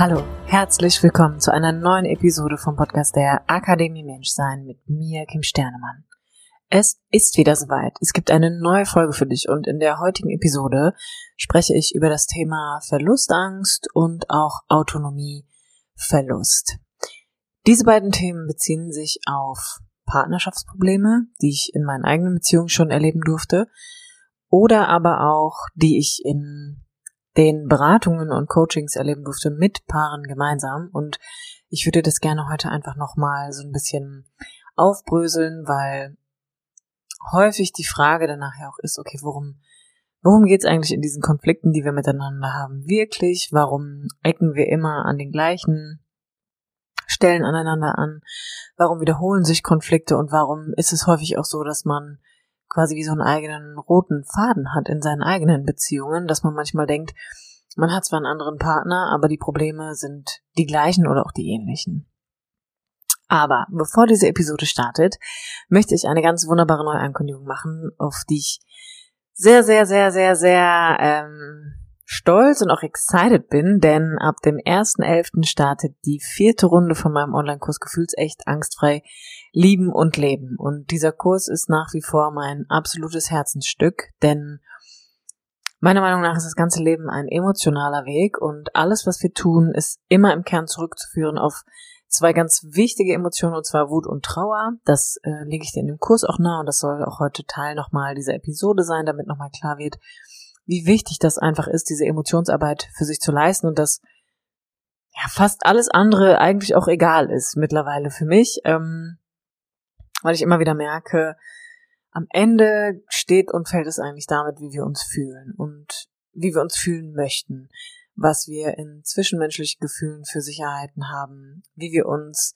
Hallo, herzlich willkommen zu einer neuen Episode vom Podcast der Akademie Menschsein mit mir, Kim Sternemann. Es ist wieder soweit. Es gibt eine neue Folge für dich und in der heutigen Episode spreche ich über das Thema Verlustangst und auch Autonomieverlust. Diese beiden Themen beziehen sich auf Partnerschaftsprobleme, die ich in meinen eigenen Beziehungen schon erleben durfte, oder aber auch, die ich in den Beratungen und Coachings erleben durfte mit Paaren gemeinsam. Und ich würde das gerne heute einfach nochmal so ein bisschen aufbröseln, weil häufig die Frage danach ja auch ist, okay, worum, worum geht's eigentlich in diesen Konflikten, die wir miteinander haben, wirklich? Warum ecken wir immer an den gleichen Stellen aneinander an? Warum wiederholen sich Konflikte und warum ist es häufig auch so, dass man quasi wie so einen eigenen roten Faden hat in seinen eigenen Beziehungen, dass man manchmal denkt, man hat zwar einen anderen Partner, aber die Probleme sind die gleichen oder auch die ähnlichen. Aber bevor diese Episode startet, möchte ich eine ganz wunderbare Neuankündigung machen, auf die ich sehr, sehr, sehr, sehr, sehr ähm, stolz und auch excited bin, denn ab dem 1.11. startet die vierte Runde von meinem Online-Kurs Gefühlsecht angstfrei lieben und leben. Und dieser Kurs ist nach wie vor mein absolutes Herzensstück, denn meiner Meinung nach ist das ganze Leben ein emotionaler Weg und alles, was wir tun, ist immer im Kern zurückzuführen auf zwei ganz wichtige Emotionen, und zwar Wut und Trauer. Das äh, lege ich dir in dem Kurs auch nahe und das soll auch heute Teil nochmal dieser Episode sein, damit nochmal klar wird, wie wichtig das einfach ist, diese Emotionsarbeit für sich zu leisten und dass ja fast alles andere eigentlich auch egal ist mittlerweile für mich, ähm, weil ich immer wieder merke, am Ende steht und fällt es eigentlich damit, wie wir uns fühlen und wie wir uns fühlen möchten, was wir in zwischenmenschlichen Gefühlen für Sicherheiten haben, wie wir uns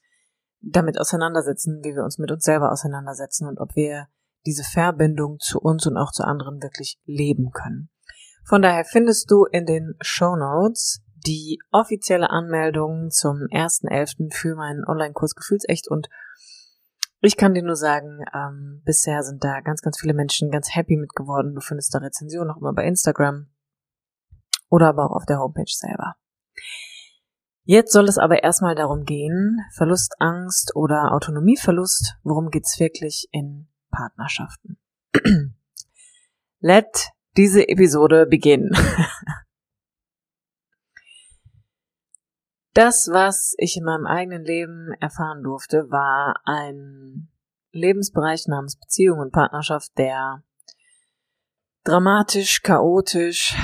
damit auseinandersetzen, wie wir uns mit uns selber auseinandersetzen und ob wir diese Verbindung zu uns und auch zu anderen wirklich leben können. Von daher findest du in den Show Notes die offizielle Anmeldung zum 1.11. für meinen Online-Kurs Gefühlsecht und ich kann dir nur sagen, ähm, bisher sind da ganz, ganz viele Menschen ganz happy mit geworden. Du findest da Rezensionen noch immer bei Instagram oder aber auch auf der Homepage selber. Jetzt soll es aber erstmal darum gehen, Verlustangst oder Autonomieverlust, worum geht's wirklich in Partnerschaften? Let diese Episode beginnen. das, was ich in meinem eigenen Leben erfahren durfte, war ein Lebensbereich namens Beziehung und Partnerschaft, der dramatisch, chaotisch,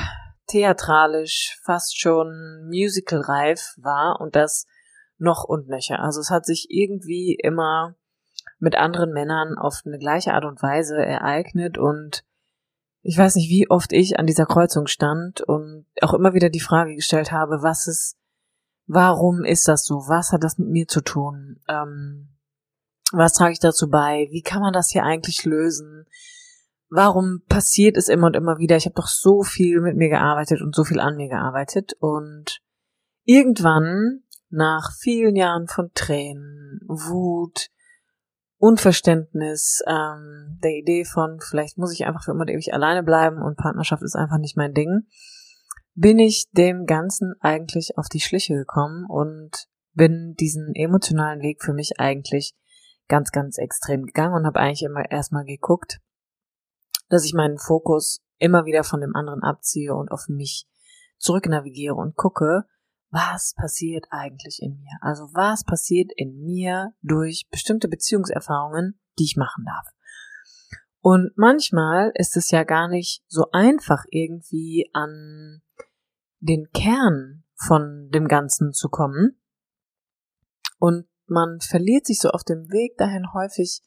theatralisch, fast schon musicalreif war und das noch und nöcher. Also es hat sich irgendwie immer mit anderen Männern auf eine gleiche Art und Weise ereignet und ich weiß nicht, wie oft ich an dieser Kreuzung stand und auch immer wieder die Frage gestellt habe, was ist, warum ist das so? Was hat das mit mir zu tun? Ähm, was trage ich dazu bei? Wie kann man das hier eigentlich lösen? Warum passiert es immer und immer wieder? Ich habe doch so viel mit mir gearbeitet und so viel an mir gearbeitet und irgendwann nach vielen Jahren von Tränen, Wut, Unverständnis, ähm, der Idee von, vielleicht muss ich einfach für immer und ewig alleine bleiben und Partnerschaft ist einfach nicht mein Ding, bin ich dem Ganzen eigentlich auf die Schliche gekommen und bin diesen emotionalen Weg für mich eigentlich ganz, ganz extrem gegangen und habe eigentlich immer erstmal geguckt, dass ich meinen Fokus immer wieder von dem anderen abziehe und auf mich zurücknavigiere und gucke, was passiert eigentlich in mir? Also was passiert in mir durch bestimmte Beziehungserfahrungen, die ich machen darf? Und manchmal ist es ja gar nicht so einfach irgendwie an den Kern von dem Ganzen zu kommen. Und man verliert sich so auf dem Weg dahin häufig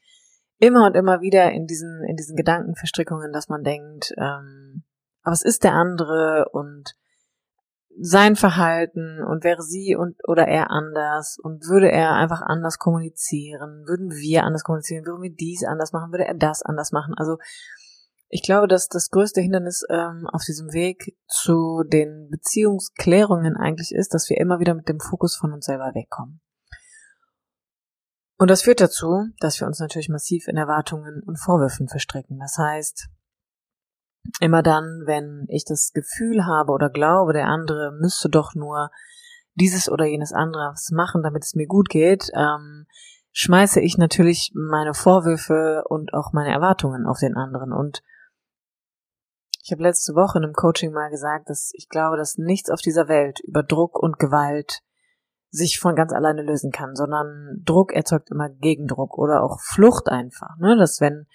immer und immer wieder in diesen, in diesen Gedankenverstrickungen, dass man denkt, ähm, aber es ist der andere und sein Verhalten und wäre sie und oder er anders und würde er einfach anders kommunizieren, würden wir anders kommunizieren, würden wir dies anders machen, würde er das anders machen. Also ich glaube, dass das größte Hindernis ähm, auf diesem Weg zu den Beziehungsklärungen eigentlich ist, dass wir immer wieder mit dem Fokus von uns selber wegkommen. Und das führt dazu, dass wir uns natürlich massiv in Erwartungen und Vorwürfen verstricken. Das heißt, immer dann, wenn ich das Gefühl habe oder glaube, der andere müsste doch nur dieses oder jenes anderes machen, damit es mir gut geht, ähm, schmeiße ich natürlich meine Vorwürfe und auch meine Erwartungen auf den anderen. Und ich habe letzte Woche in einem Coaching mal gesagt, dass ich glaube, dass nichts auf dieser Welt über Druck und Gewalt sich von ganz alleine lösen kann, sondern Druck erzeugt immer Gegendruck oder auch Flucht einfach. Ne? Dass wenn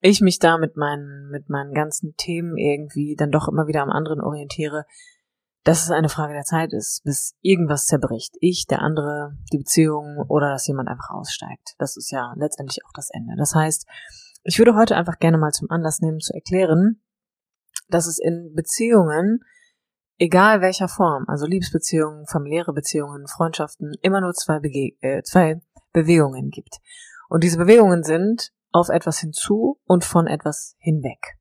ich mich da mit meinen, mit meinen ganzen Themen irgendwie dann doch immer wieder am anderen orientiere, dass es eine Frage der Zeit ist, bis irgendwas zerbricht. Ich, der andere, die Beziehung oder dass jemand einfach aussteigt. Das ist ja letztendlich auch das Ende. Das heißt, ich würde heute einfach gerne mal zum Anlass nehmen zu erklären, dass es in Beziehungen, egal welcher Form, also Liebesbeziehungen, familiäre Beziehungen, Freundschaften, immer nur zwei, Bege äh, zwei Bewegungen gibt. Und diese Bewegungen sind auf etwas hinzu und von etwas hinweg.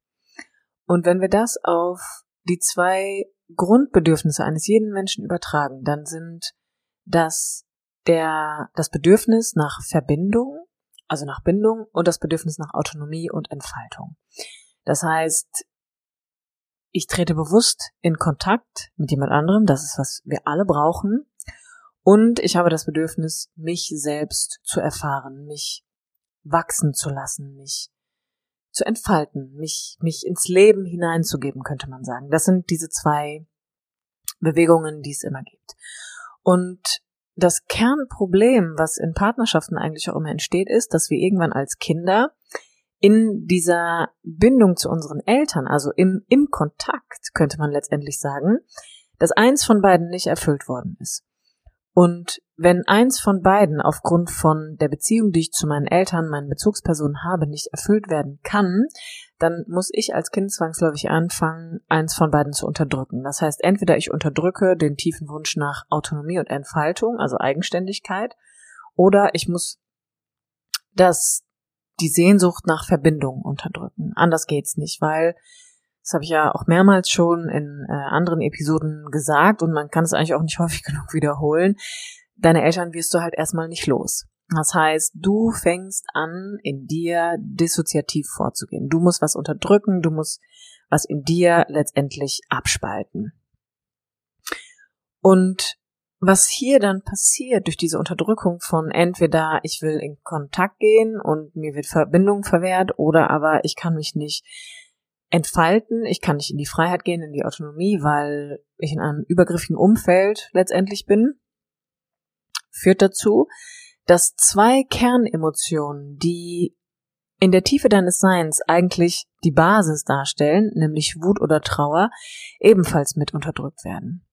Und wenn wir das auf die zwei Grundbedürfnisse eines jeden Menschen übertragen, dann sind das der, das Bedürfnis nach Verbindung, also nach Bindung und das Bedürfnis nach Autonomie und Entfaltung. Das heißt, ich trete bewusst in Kontakt mit jemand anderem, das ist, was wir alle brauchen, und ich habe das Bedürfnis, mich selbst zu erfahren, mich wachsen zu lassen, mich zu entfalten, mich, mich ins Leben hineinzugeben, könnte man sagen. Das sind diese zwei Bewegungen, die es immer gibt. Und das Kernproblem, was in Partnerschaften eigentlich auch immer entsteht, ist, dass wir irgendwann als Kinder in dieser Bindung zu unseren Eltern, also im, im Kontakt, könnte man letztendlich sagen, dass eins von beiden nicht erfüllt worden ist. Und wenn eins von beiden aufgrund von der Beziehung, die ich zu meinen Eltern, meinen Bezugspersonen habe, nicht erfüllt werden kann, dann muss ich als Kind zwangsläufig anfangen, eins von beiden zu unterdrücken. Das heißt, entweder ich unterdrücke den tiefen Wunsch nach Autonomie und Entfaltung, also Eigenständigkeit, oder ich muss das, die Sehnsucht nach Verbindung unterdrücken. Anders geht's nicht, weil das habe ich ja auch mehrmals schon in äh, anderen Episoden gesagt und man kann es eigentlich auch nicht häufig genug wiederholen. Deine Eltern wirst du halt erstmal nicht los. Das heißt, du fängst an, in dir dissoziativ vorzugehen. Du musst was unterdrücken, du musst was in dir letztendlich abspalten. Und was hier dann passiert durch diese Unterdrückung von entweder ich will in Kontakt gehen und mir wird Verbindung verwehrt oder aber ich kann mich nicht entfalten, ich kann nicht in die Freiheit gehen, in die Autonomie, weil ich in einem übergriffigen Umfeld letztendlich bin, führt dazu, dass zwei Kernemotionen, die in der Tiefe deines Seins eigentlich die Basis darstellen, nämlich Wut oder Trauer, ebenfalls mit unterdrückt werden.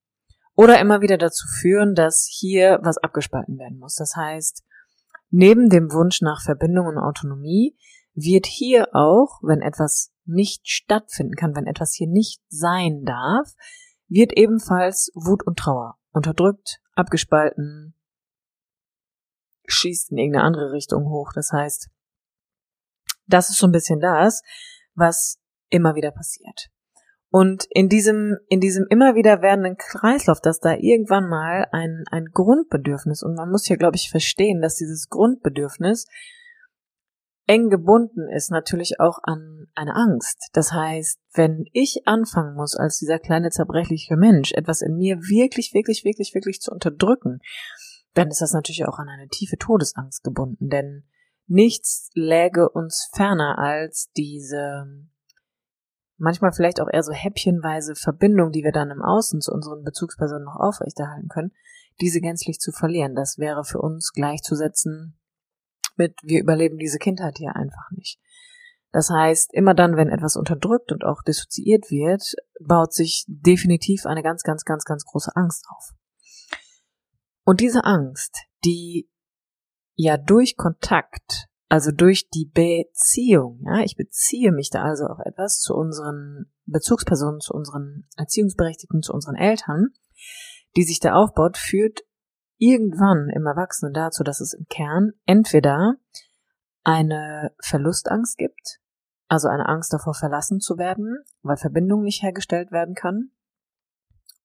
Oder immer wieder dazu führen, dass hier was abgespalten werden muss. Das heißt, neben dem Wunsch nach Verbindung und Autonomie wird hier auch, wenn etwas nicht stattfinden kann, wenn etwas hier nicht sein darf, wird ebenfalls Wut und Trauer unterdrückt, abgespalten, schießt in irgendeine andere Richtung hoch. Das heißt, das ist so ein bisschen das, was immer wieder passiert. Und in diesem, in diesem immer wieder werdenden Kreislauf, dass da irgendwann mal ein, ein Grundbedürfnis, und man muss hier, glaube ich, verstehen, dass dieses Grundbedürfnis eng gebunden ist natürlich auch an eine Angst. Das heißt, wenn ich anfangen muss, als dieser kleine zerbrechliche Mensch, etwas in mir wirklich, wirklich, wirklich, wirklich zu unterdrücken, dann ist das natürlich auch an eine tiefe Todesangst gebunden, denn nichts läge uns ferner als diese manchmal vielleicht auch eher so häppchenweise Verbindung, die wir dann im Außen zu unseren Bezugspersonen noch aufrechterhalten können, diese gänzlich zu verlieren. Das wäre für uns gleichzusetzen mit, wir überleben diese Kindheit hier einfach nicht. Das heißt, immer dann, wenn etwas unterdrückt und auch dissoziiert wird, baut sich definitiv eine ganz, ganz, ganz, ganz große Angst auf. Und diese Angst, die ja durch Kontakt, also durch die Beziehung, ja, ich beziehe mich da also auf etwas zu unseren Bezugspersonen, zu unseren Erziehungsberechtigten, zu unseren Eltern, die sich da aufbaut, führt irgendwann im Erwachsenen dazu, dass es im Kern entweder eine Verlustangst gibt, also eine Angst davor verlassen zu werden, weil Verbindung nicht hergestellt werden kann,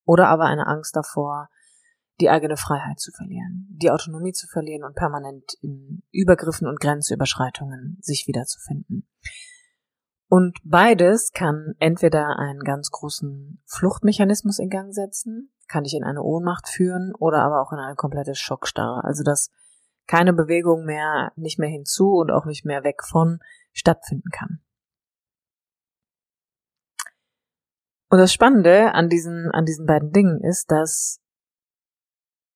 oder aber eine Angst davor, die eigene Freiheit zu verlieren, die Autonomie zu verlieren und permanent in Übergriffen und Grenzüberschreitungen sich wiederzufinden. Und beides kann entweder einen ganz großen Fluchtmechanismus in Gang setzen, kann dich in eine Ohnmacht führen oder aber auch in eine komplette Schockstarre. Also dass keine Bewegung mehr, nicht mehr hinzu und auch nicht mehr weg von stattfinden kann. Und das Spannende an diesen, an diesen beiden Dingen ist, dass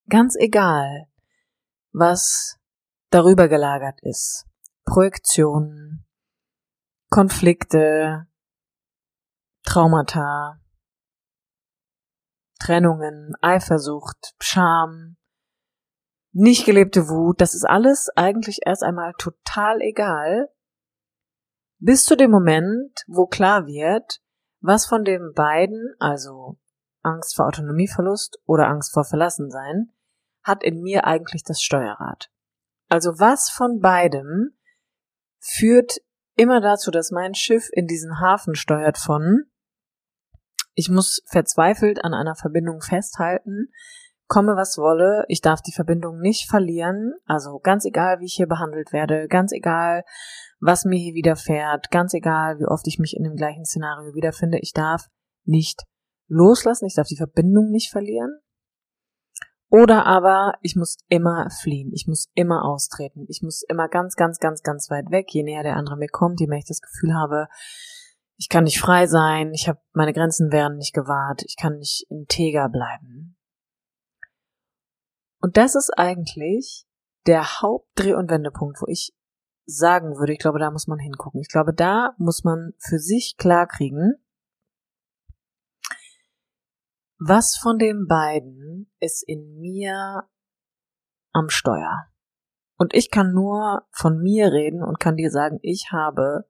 ganz egal, was darüber gelagert ist, Projektionen, Konflikte, Traumata, Trennungen, Eifersucht, Scham, nicht gelebte Wut, das ist alles eigentlich erst einmal total egal, bis zu dem Moment, wo klar wird, was von den beiden, also Angst vor Autonomieverlust oder Angst vor Verlassensein, hat in mir eigentlich das Steuerrad. Also was von beidem führt immer dazu, dass mein Schiff in diesen Hafen steuert von, ich muss verzweifelt an einer Verbindung festhalten, komme was wolle, ich darf die Verbindung nicht verlieren, also ganz egal, wie ich hier behandelt werde, ganz egal, was mir hier widerfährt, ganz egal, wie oft ich mich in dem gleichen Szenario wiederfinde, ich darf nicht loslassen, ich darf die Verbindung nicht verlieren. Oder aber ich muss immer fliehen, ich muss immer austreten, ich muss immer ganz, ganz, ganz, ganz weit weg. Je näher der andere mir kommt, je mehr ich das Gefühl habe, ich kann nicht frei sein, ich habe meine Grenzen werden nicht gewahrt, ich kann nicht integer bleiben. Und das ist eigentlich der Hauptdreh- und Wendepunkt, wo ich sagen würde, ich glaube, da muss man hingucken. Ich glaube, da muss man für sich klarkriegen, was von den beiden ist in mir am Steuer? Und ich kann nur von mir reden und kann dir sagen, ich habe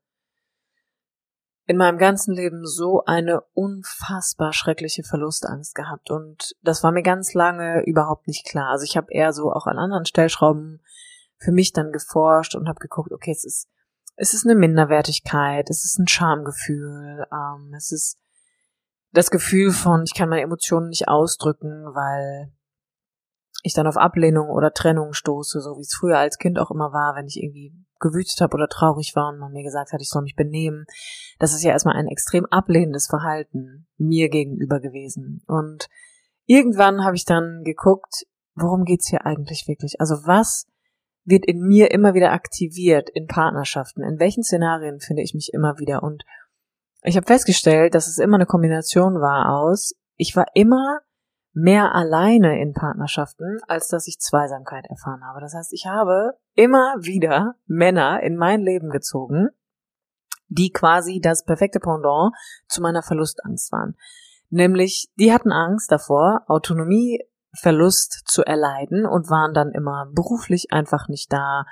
in meinem ganzen Leben so eine unfassbar schreckliche Verlustangst gehabt. Und das war mir ganz lange überhaupt nicht klar. Also ich habe eher so auch an anderen Stellschrauben für mich dann geforscht und habe geguckt, okay, es ist, es ist eine Minderwertigkeit, es ist ein Schamgefühl, ähm, es ist das Gefühl von, ich kann meine Emotionen nicht ausdrücken, weil ich dann auf Ablehnung oder Trennung stoße, so wie es früher als Kind auch immer war, wenn ich irgendwie gewütet habe oder traurig war und man mir gesagt hat, ich soll mich benehmen. Das ist ja erstmal ein extrem ablehnendes Verhalten mir gegenüber gewesen. Und irgendwann habe ich dann geguckt, worum geht's hier eigentlich wirklich? Also was wird in mir immer wieder aktiviert in Partnerschaften? In welchen Szenarien finde ich mich immer wieder? Und ich habe festgestellt, dass es immer eine Kombination war aus, ich war immer mehr alleine in Partnerschaften, als dass ich Zweisamkeit erfahren habe. Das heißt, ich habe immer wieder Männer in mein Leben gezogen, die quasi das perfekte Pendant zu meiner Verlustangst waren. Nämlich, die hatten Angst davor, Autonomieverlust zu erleiden und waren dann immer beruflich einfach nicht da,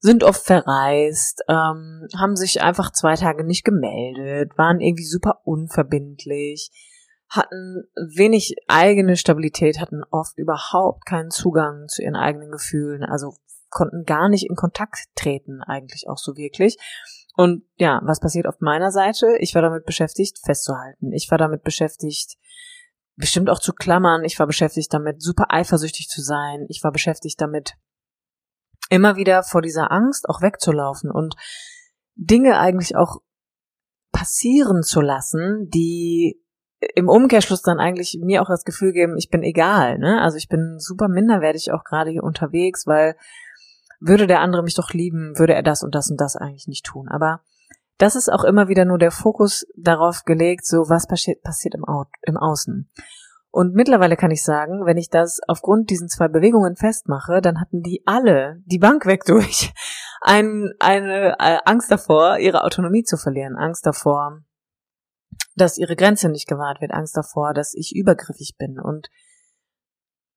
sind oft verreist, ähm, haben sich einfach zwei Tage nicht gemeldet, waren irgendwie super unverbindlich, hatten wenig eigene Stabilität, hatten oft überhaupt keinen Zugang zu ihren eigenen Gefühlen, also konnten gar nicht in Kontakt treten, eigentlich auch so wirklich. Und ja, was passiert auf meiner Seite? Ich war damit beschäftigt, festzuhalten. Ich war damit beschäftigt, bestimmt auch zu klammern. Ich war beschäftigt damit, super eifersüchtig zu sein. Ich war beschäftigt damit, immer wieder vor dieser Angst auch wegzulaufen und Dinge eigentlich auch passieren zu lassen, die im Umkehrschluss dann eigentlich mir auch das Gefühl geben, ich bin egal, ne? Also ich bin super minderwertig auch gerade hier unterwegs, weil würde der andere mich doch lieben, würde er das und das und das eigentlich nicht tun. Aber das ist auch immer wieder nur der Fokus darauf gelegt, so was passiert, passiert im, Au im Außen. Und mittlerweile kann ich sagen, wenn ich das aufgrund diesen zwei Bewegungen festmache, dann hatten die alle die Bank weg durch. Ein, eine äh, Angst davor, ihre Autonomie zu verlieren, Angst davor, dass ihre Grenze nicht gewahrt wird, Angst davor, dass ich übergriffig bin. Und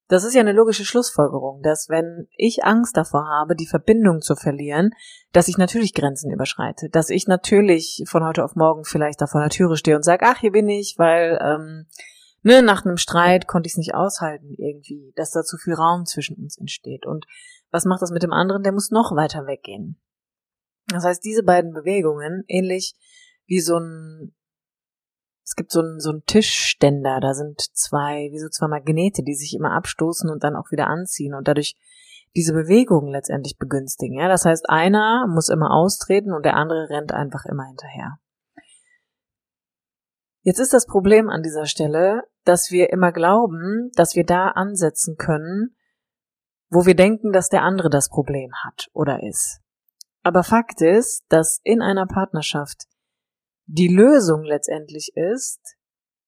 das ist ja eine logische Schlussfolgerung, dass wenn ich Angst davor habe, die Verbindung zu verlieren, dass ich natürlich Grenzen überschreite, dass ich natürlich von heute auf morgen vielleicht da vor der Türe stehe und sage, ach, hier bin ich, weil ähm, ne, nach einem Streit konnte ich es nicht aushalten irgendwie, dass da zu viel Raum zwischen uns entsteht. Und was macht das mit dem anderen? Der muss noch weiter weggehen. Das heißt, diese beiden Bewegungen, ähnlich wie so ein, es gibt so ein, so ein Tischständer, da sind zwei, wie so zwei Magnete, die sich immer abstoßen und dann auch wieder anziehen und dadurch diese Bewegung letztendlich begünstigen. Ja, das heißt, einer muss immer austreten und der andere rennt einfach immer hinterher. Jetzt ist das Problem an dieser Stelle, dass wir immer glauben, dass wir da ansetzen können, wo wir denken, dass der andere das Problem hat oder ist. Aber Fakt ist, dass in einer Partnerschaft die Lösung letztendlich ist,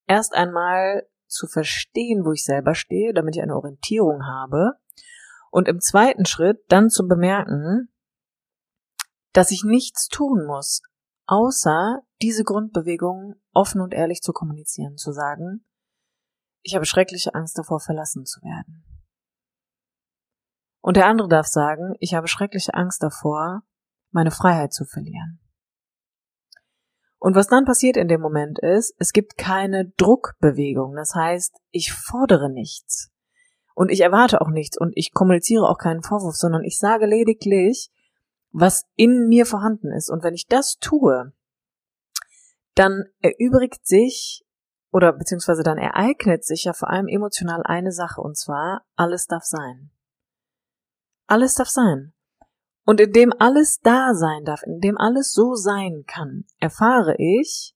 erst einmal zu verstehen, wo ich selber stehe, damit ich eine Orientierung habe und im zweiten Schritt dann zu bemerken, dass ich nichts tun muss, außer diese Grundbewegung offen und ehrlich zu kommunizieren, zu sagen, ich habe schreckliche Angst davor, verlassen zu werden. Und der andere darf sagen, ich habe schreckliche Angst davor, meine Freiheit zu verlieren. Und was dann passiert in dem Moment ist, es gibt keine Druckbewegung. Das heißt, ich fordere nichts. Und ich erwarte auch nichts und ich kommuniziere auch keinen Vorwurf, sondern ich sage lediglich, was in mir vorhanden ist. Und wenn ich das tue, dann erübrigt sich oder beziehungsweise dann ereignet sich ja vor allem emotional eine Sache und zwar alles darf sein. Alles darf sein. Und indem alles da sein darf, indem alles so sein kann, erfahre ich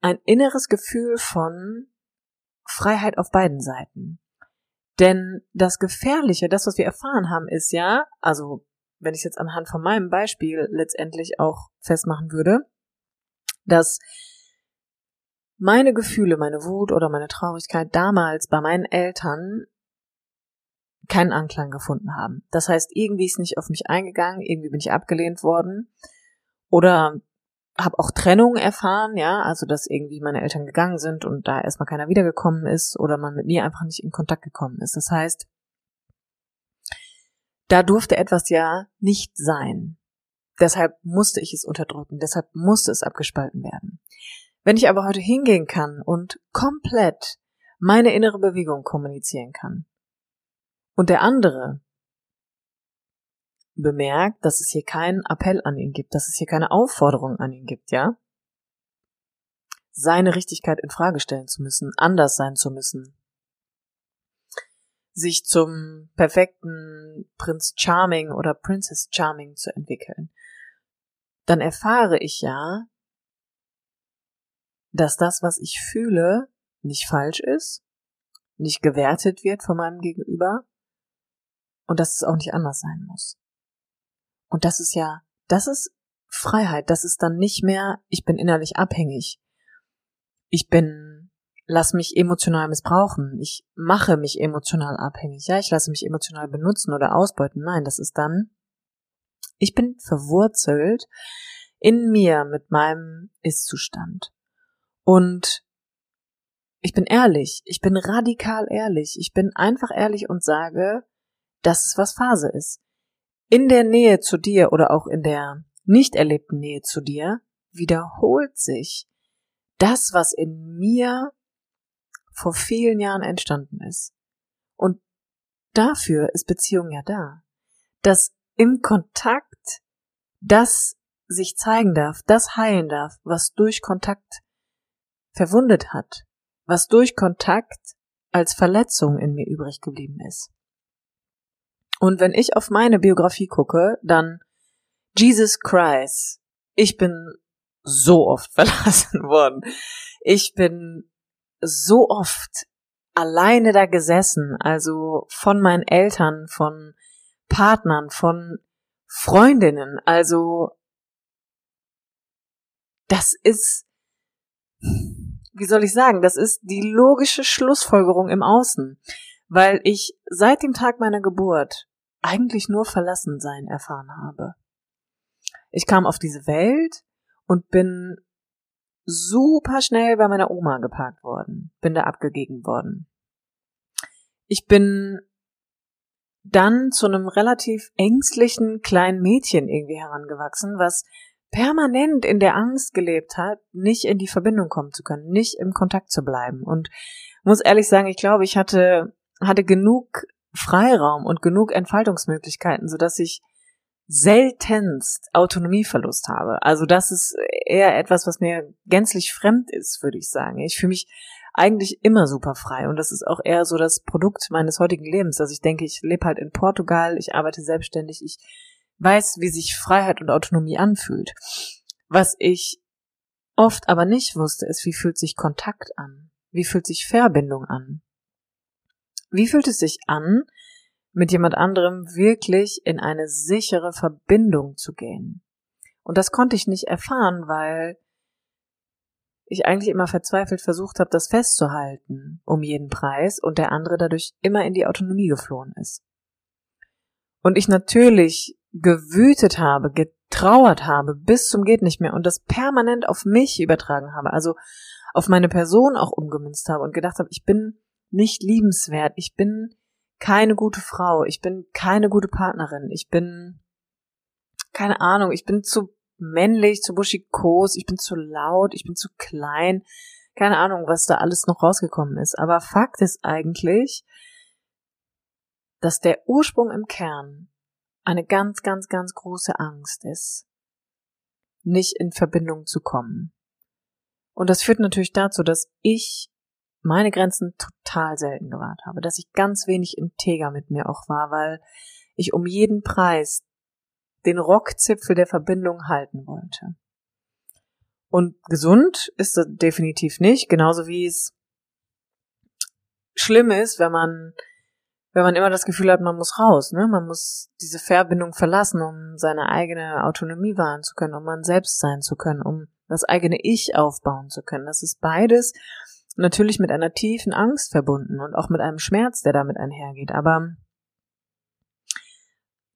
ein inneres Gefühl von Freiheit auf beiden Seiten. Denn das Gefährliche, das, was wir erfahren haben, ist ja, also wenn ich es jetzt anhand von meinem Beispiel letztendlich auch festmachen würde, dass meine Gefühle, meine Wut oder meine Traurigkeit damals bei meinen Eltern keinen Anklang gefunden haben. Das heißt, irgendwie ist nicht auf mich eingegangen, irgendwie bin ich abgelehnt worden oder habe auch Trennung erfahren, ja, also dass irgendwie meine Eltern gegangen sind und da erstmal keiner wiedergekommen ist oder man mit mir einfach nicht in Kontakt gekommen ist. Das heißt, da durfte etwas ja nicht sein. Deshalb musste ich es unterdrücken, deshalb musste es abgespalten werden. Wenn ich aber heute hingehen kann und komplett meine innere Bewegung kommunizieren kann und der andere bemerkt, dass es hier keinen Appell an ihn gibt, dass es hier keine Aufforderung an ihn gibt, ja? Seine Richtigkeit in Frage stellen zu müssen, anders sein zu müssen, sich zum perfekten Prinz Charming oder Princess Charming zu entwickeln, dann erfahre ich ja, dass das, was ich fühle, nicht falsch ist, nicht gewertet wird von meinem Gegenüber und dass es auch nicht anders sein muss. Und das ist ja, das ist Freiheit. Das ist dann nicht mehr, ich bin innerlich abhängig. Ich bin, lass mich emotional missbrauchen. Ich mache mich emotional abhängig. Ja, ich lasse mich emotional benutzen oder ausbeuten. Nein, das ist dann, ich bin verwurzelt in mir mit meinem Ist-Zustand. Und ich bin ehrlich. Ich bin radikal ehrlich. Ich bin einfach ehrlich und sage, dass es was Phase ist in der Nähe zu dir oder auch in der nicht erlebten Nähe zu dir wiederholt sich das, was in mir vor vielen Jahren entstanden ist. Und dafür ist Beziehung ja da. Dass im Kontakt das sich zeigen darf, das heilen darf, was durch Kontakt verwundet hat, was durch Kontakt als Verletzung in mir übrig geblieben ist. Und wenn ich auf meine Biografie gucke, dann Jesus Christ. Ich bin so oft verlassen worden. Ich bin so oft alleine da gesessen, also von meinen Eltern, von Partnern, von Freundinnen. Also das ist, wie soll ich sagen, das ist die logische Schlussfolgerung im Außen weil ich seit dem Tag meiner Geburt eigentlich nur Verlassensein erfahren habe. Ich kam auf diese Welt und bin super schnell bei meiner Oma geparkt worden, bin da abgegeben worden. Ich bin dann zu einem relativ ängstlichen kleinen Mädchen irgendwie herangewachsen, was permanent in der Angst gelebt hat, nicht in die Verbindung kommen zu können, nicht im Kontakt zu bleiben. Und muss ehrlich sagen, ich glaube, ich hatte, hatte genug Freiraum und genug Entfaltungsmöglichkeiten, sodass ich seltenst Autonomieverlust habe. Also das ist eher etwas, was mir gänzlich fremd ist, würde ich sagen. Ich fühle mich eigentlich immer super frei und das ist auch eher so das Produkt meines heutigen Lebens, dass ich denke, ich lebe halt in Portugal, ich arbeite selbstständig, ich weiß, wie sich Freiheit und Autonomie anfühlt. Was ich oft aber nicht wusste, ist, wie fühlt sich Kontakt an? Wie fühlt sich Verbindung an? Wie fühlt es sich an, mit jemand anderem wirklich in eine sichere Verbindung zu gehen? Und das konnte ich nicht erfahren, weil ich eigentlich immer verzweifelt versucht habe, das festzuhalten um jeden Preis und der andere dadurch immer in die Autonomie geflohen ist. Und ich natürlich gewütet habe, getrauert habe bis zum geht nicht mehr und das permanent auf mich übertragen habe, also auf meine Person auch umgemünzt habe und gedacht habe, ich bin nicht liebenswert, ich bin keine gute Frau, ich bin keine gute Partnerin, ich bin keine Ahnung, ich bin zu männlich, zu buschikos, ich bin zu laut, ich bin zu klein, keine Ahnung, was da alles noch rausgekommen ist. Aber Fakt ist eigentlich, dass der Ursprung im Kern eine ganz, ganz, ganz große Angst ist, nicht in Verbindung zu kommen. Und das führt natürlich dazu, dass ich meine Grenzen total selten gewahrt habe, dass ich ganz wenig integer mit mir auch war, weil ich um jeden Preis den Rockzipfel der Verbindung halten wollte. Und gesund ist das definitiv nicht, genauso wie es schlimm ist, wenn man wenn man immer das Gefühl hat, man muss raus, ne? Man muss diese Verbindung verlassen, um seine eigene Autonomie wahren zu können, um man selbst sein zu können, um das eigene Ich aufbauen zu können. Das ist beides natürlich mit einer tiefen Angst verbunden und auch mit einem Schmerz, der damit einhergeht. Aber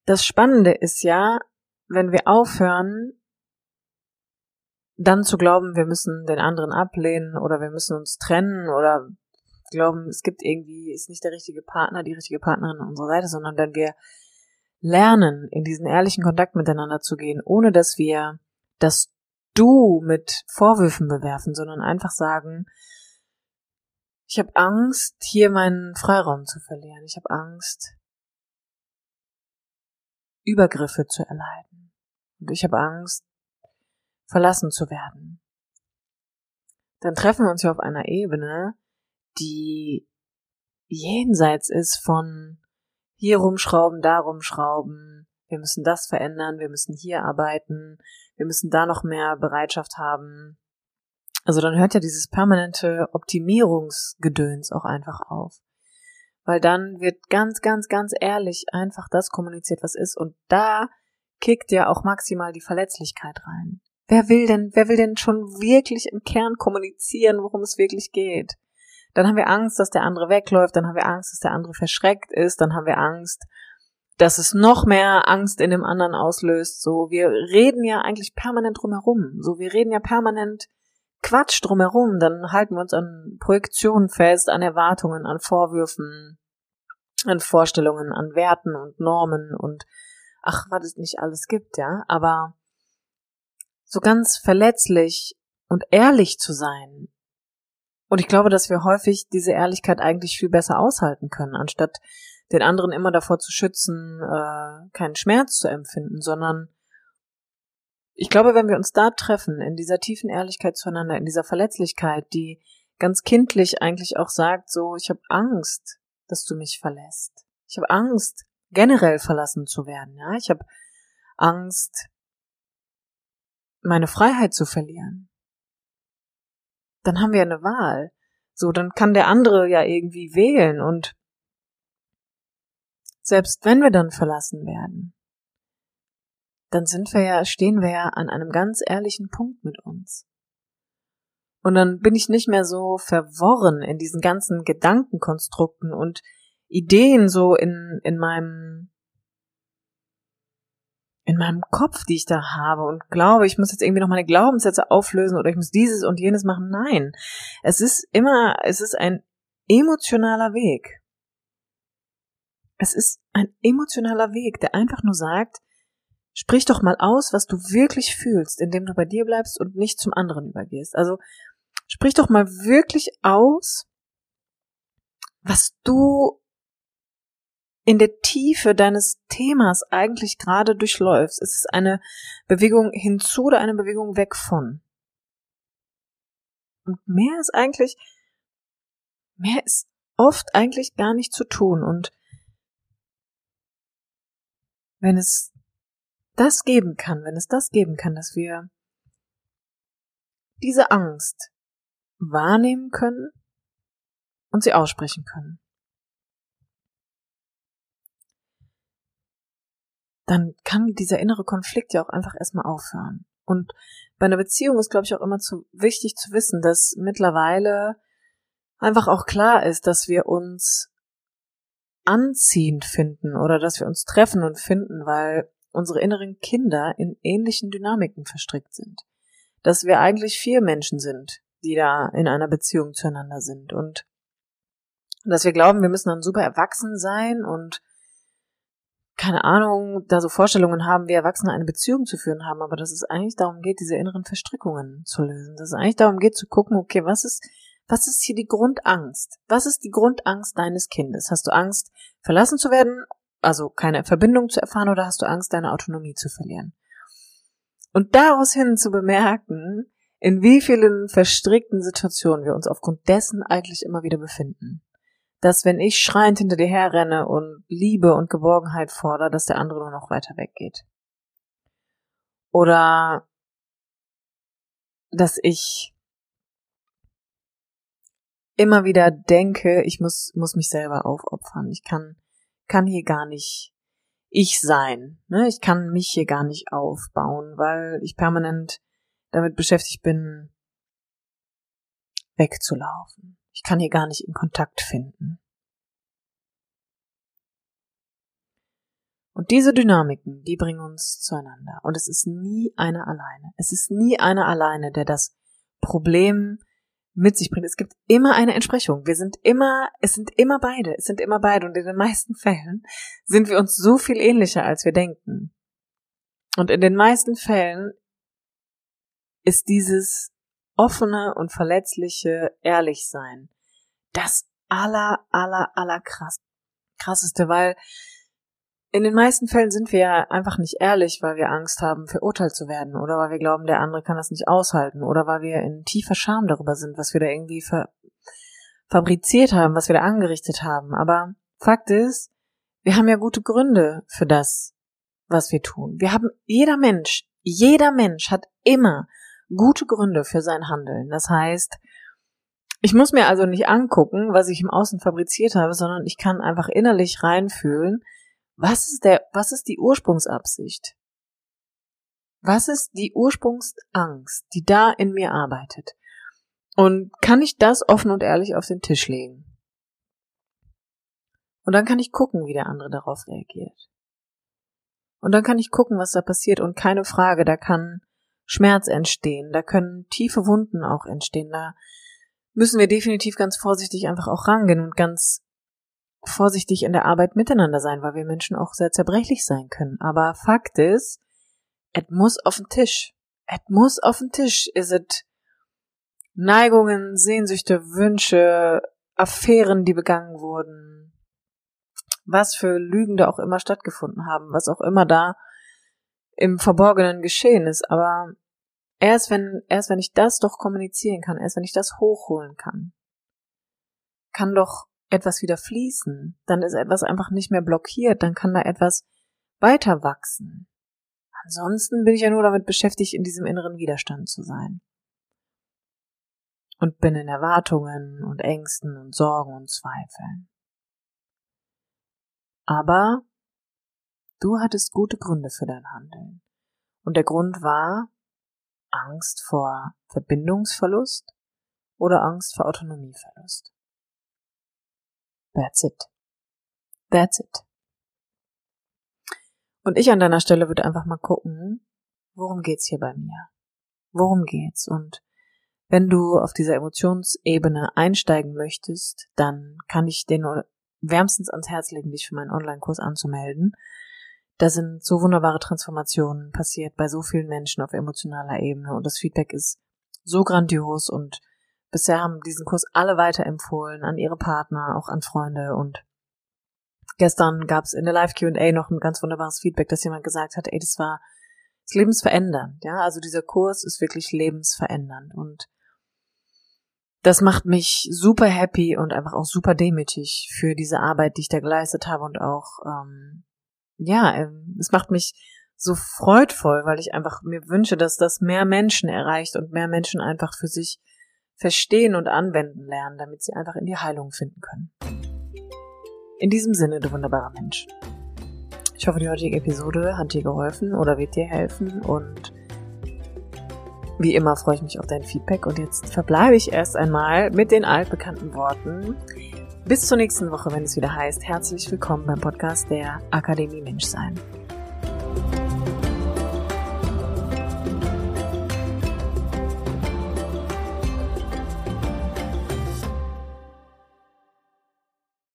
das Spannende ist ja, wenn wir aufhören, dann zu glauben, wir müssen den anderen ablehnen oder wir müssen uns trennen oder glauben, es gibt irgendwie, ist nicht der richtige Partner, die richtige Partnerin an unserer Seite, sondern wenn wir lernen, in diesen ehrlichen Kontakt miteinander zu gehen, ohne dass wir das Du mit Vorwürfen bewerfen, sondern einfach sagen, ich habe Angst, hier meinen Freiraum zu verlieren. Ich habe Angst, Übergriffe zu erleiden. Und ich habe Angst, verlassen zu werden. Dann treffen wir uns ja auf einer Ebene, die jenseits ist von hier rumschrauben, da rumschrauben, wir müssen das verändern, wir müssen hier arbeiten, wir müssen da noch mehr Bereitschaft haben. Also dann hört ja dieses permanente Optimierungsgedöns auch einfach auf. Weil dann wird ganz, ganz, ganz ehrlich einfach das kommuniziert, was ist. Und da kickt ja auch maximal die Verletzlichkeit rein. Wer will denn, wer will denn schon wirklich im Kern kommunizieren, worum es wirklich geht? Dann haben wir Angst, dass der andere wegläuft, dann haben wir Angst, dass der andere verschreckt ist, dann haben wir Angst, dass es noch mehr Angst in dem anderen auslöst. So, wir reden ja eigentlich permanent drumherum. So, wir reden ja permanent Quatsch drumherum. Dann halten wir uns an Projektionen fest, an Erwartungen, an Vorwürfen, an Vorstellungen, an Werten und Normen und ach, was es nicht alles gibt, ja. Aber so ganz verletzlich und ehrlich zu sein und ich glaube, dass wir häufig diese Ehrlichkeit eigentlich viel besser aushalten können, anstatt den anderen immer davor zu schützen, äh, keinen Schmerz zu empfinden, sondern ich glaube, wenn wir uns da treffen, in dieser tiefen Ehrlichkeit zueinander, in dieser Verletzlichkeit, die ganz kindlich eigentlich auch sagt, so, ich habe Angst, dass du mich verlässt. Ich habe Angst, generell verlassen zu werden, ja. Ich habe Angst, meine Freiheit zu verlieren dann haben wir eine Wahl. So, dann kann der andere ja irgendwie wählen und selbst wenn wir dann verlassen werden, dann sind wir ja, stehen wir ja an einem ganz ehrlichen Punkt mit uns. Und dann bin ich nicht mehr so verworren in diesen ganzen Gedankenkonstrukten und Ideen so in, in meinem in meinem Kopf, die ich da habe und glaube, ich muss jetzt irgendwie noch meine Glaubenssätze auflösen oder ich muss dieses und jenes machen. Nein. Es ist immer, es ist ein emotionaler Weg. Es ist ein emotionaler Weg, der einfach nur sagt, sprich doch mal aus, was du wirklich fühlst, indem du bei dir bleibst und nicht zum anderen übergehst. Also sprich doch mal wirklich aus, was du in der Tiefe deines Themas eigentlich gerade durchläufst. Ist es eine Bewegung hinzu oder eine Bewegung weg von? Und mehr ist eigentlich, mehr ist oft eigentlich gar nicht zu tun. Und wenn es das geben kann, wenn es das geben kann, dass wir diese Angst wahrnehmen können und sie aussprechen können, dann kann dieser innere Konflikt ja auch einfach erstmal aufhören. Und bei einer Beziehung ist, glaube ich, auch immer zu wichtig zu wissen, dass mittlerweile einfach auch klar ist, dass wir uns anziehend finden oder dass wir uns treffen und finden, weil unsere inneren Kinder in ähnlichen Dynamiken verstrickt sind. Dass wir eigentlich vier Menschen sind, die da in einer Beziehung zueinander sind und dass wir glauben, wir müssen dann super erwachsen sein und keine Ahnung, da so Vorstellungen haben, wie Erwachsene eine Beziehung zu führen haben, aber dass es eigentlich darum geht, diese inneren Verstrickungen zu lösen. Dass es eigentlich darum geht, zu gucken, okay, was ist, was ist hier die Grundangst? Was ist die Grundangst deines Kindes? Hast du Angst, verlassen zu werden, also keine Verbindung zu erfahren, oder hast du Angst, deine Autonomie zu verlieren? Und daraus hin zu bemerken, in wie vielen verstrickten Situationen wir uns aufgrund dessen eigentlich immer wieder befinden dass wenn ich schreiend hinter dir herrenne und Liebe und Geborgenheit fordere, dass der andere nur noch weiter weggeht. Oder dass ich immer wieder denke, ich muss, muss mich selber aufopfern. Ich kann, kann hier gar nicht ich sein. Ne? Ich kann mich hier gar nicht aufbauen, weil ich permanent damit beschäftigt bin, wegzulaufen. Ich kann hier gar nicht in Kontakt finden. Und diese Dynamiken, die bringen uns zueinander. Und es ist nie einer alleine. Es ist nie einer alleine, der das Problem mit sich bringt. Es gibt immer eine Entsprechung. Wir sind immer, es sind immer beide. Es sind immer beide. Und in den meisten Fällen sind wir uns so viel ähnlicher, als wir denken. Und in den meisten Fällen ist dieses offene und verletzliche Ehrlichsein das aller, aller, aller krass, krasseste, weil in den meisten Fällen sind wir ja einfach nicht ehrlich, weil wir Angst haben, verurteilt zu werden oder weil wir glauben, der andere kann das nicht aushalten oder weil wir in tiefer Scham darüber sind, was wir da irgendwie ver fabriziert haben, was wir da angerichtet haben. Aber Fakt ist, wir haben ja gute Gründe für das, was wir tun. Wir haben, jeder Mensch, jeder Mensch hat immer gute Gründe für sein Handeln. Das heißt, ich muss mir also nicht angucken, was ich im Außen fabriziert habe, sondern ich kann einfach innerlich reinfühlen, was ist der, was ist die Ursprungsabsicht? Was ist die Ursprungsangst, die da in mir arbeitet? Und kann ich das offen und ehrlich auf den Tisch legen? Und dann kann ich gucken, wie der andere darauf reagiert. Und dann kann ich gucken, was da passiert. Und keine Frage, da kann Schmerz entstehen, da können tiefe Wunden auch entstehen, da müssen wir definitiv ganz vorsichtig einfach auch rangehen und ganz vorsichtig in der Arbeit miteinander sein, weil wir Menschen auch sehr zerbrechlich sein können. Aber Fakt ist, es muss auf den Tisch. Es muss auf den Tisch. Ist es Neigungen, Sehnsüchte, Wünsche, Affären, die begangen wurden, was für Lügen da auch immer stattgefunden haben, was auch immer da im Verborgenen geschehen ist. Aber erst wenn, erst wenn ich das doch kommunizieren kann, erst wenn ich das hochholen kann, kann doch etwas wieder fließen, dann ist etwas einfach nicht mehr blockiert, dann kann da etwas weiter wachsen. Ansonsten bin ich ja nur damit beschäftigt, in diesem inneren Widerstand zu sein. Und bin in Erwartungen und Ängsten und Sorgen und Zweifeln. Aber du hattest gute Gründe für dein Handeln. Und der Grund war Angst vor Verbindungsverlust oder Angst vor Autonomieverlust. That's it. That's it. Und ich an deiner Stelle würde einfach mal gucken, worum geht's hier bei mir? Worum geht's? Und wenn du auf dieser Emotionsebene einsteigen möchtest, dann kann ich dir nur wärmstens ans Herz legen, dich für meinen Online-Kurs anzumelden. Da sind so wunderbare Transformationen passiert bei so vielen Menschen auf emotionaler Ebene und das Feedback ist so grandios und bisher haben diesen Kurs alle weiterempfohlen an ihre Partner, auch an Freunde und gestern gab es in der Live Q&A noch ein ganz wunderbares Feedback, dass jemand gesagt hat, ey, das war das lebensverändernd, ja, also dieser Kurs ist wirklich lebensverändernd und das macht mich super happy und einfach auch super demütig für diese Arbeit, die ich da geleistet habe und auch ähm, ja, ähm, es macht mich so freudvoll, weil ich einfach mir wünsche, dass das mehr Menschen erreicht und mehr Menschen einfach für sich verstehen und anwenden lernen, damit sie einfach in die Heilung finden können. In diesem Sinne, du wunderbarer Mensch. Ich hoffe, die heutige Episode hat dir geholfen oder wird dir helfen und wie immer freue ich mich auf dein Feedback und jetzt verbleibe ich erst einmal mit den altbekannten Worten. Bis zur nächsten Woche, wenn es wieder heißt, herzlich willkommen beim Podcast der Akademie Menschsein.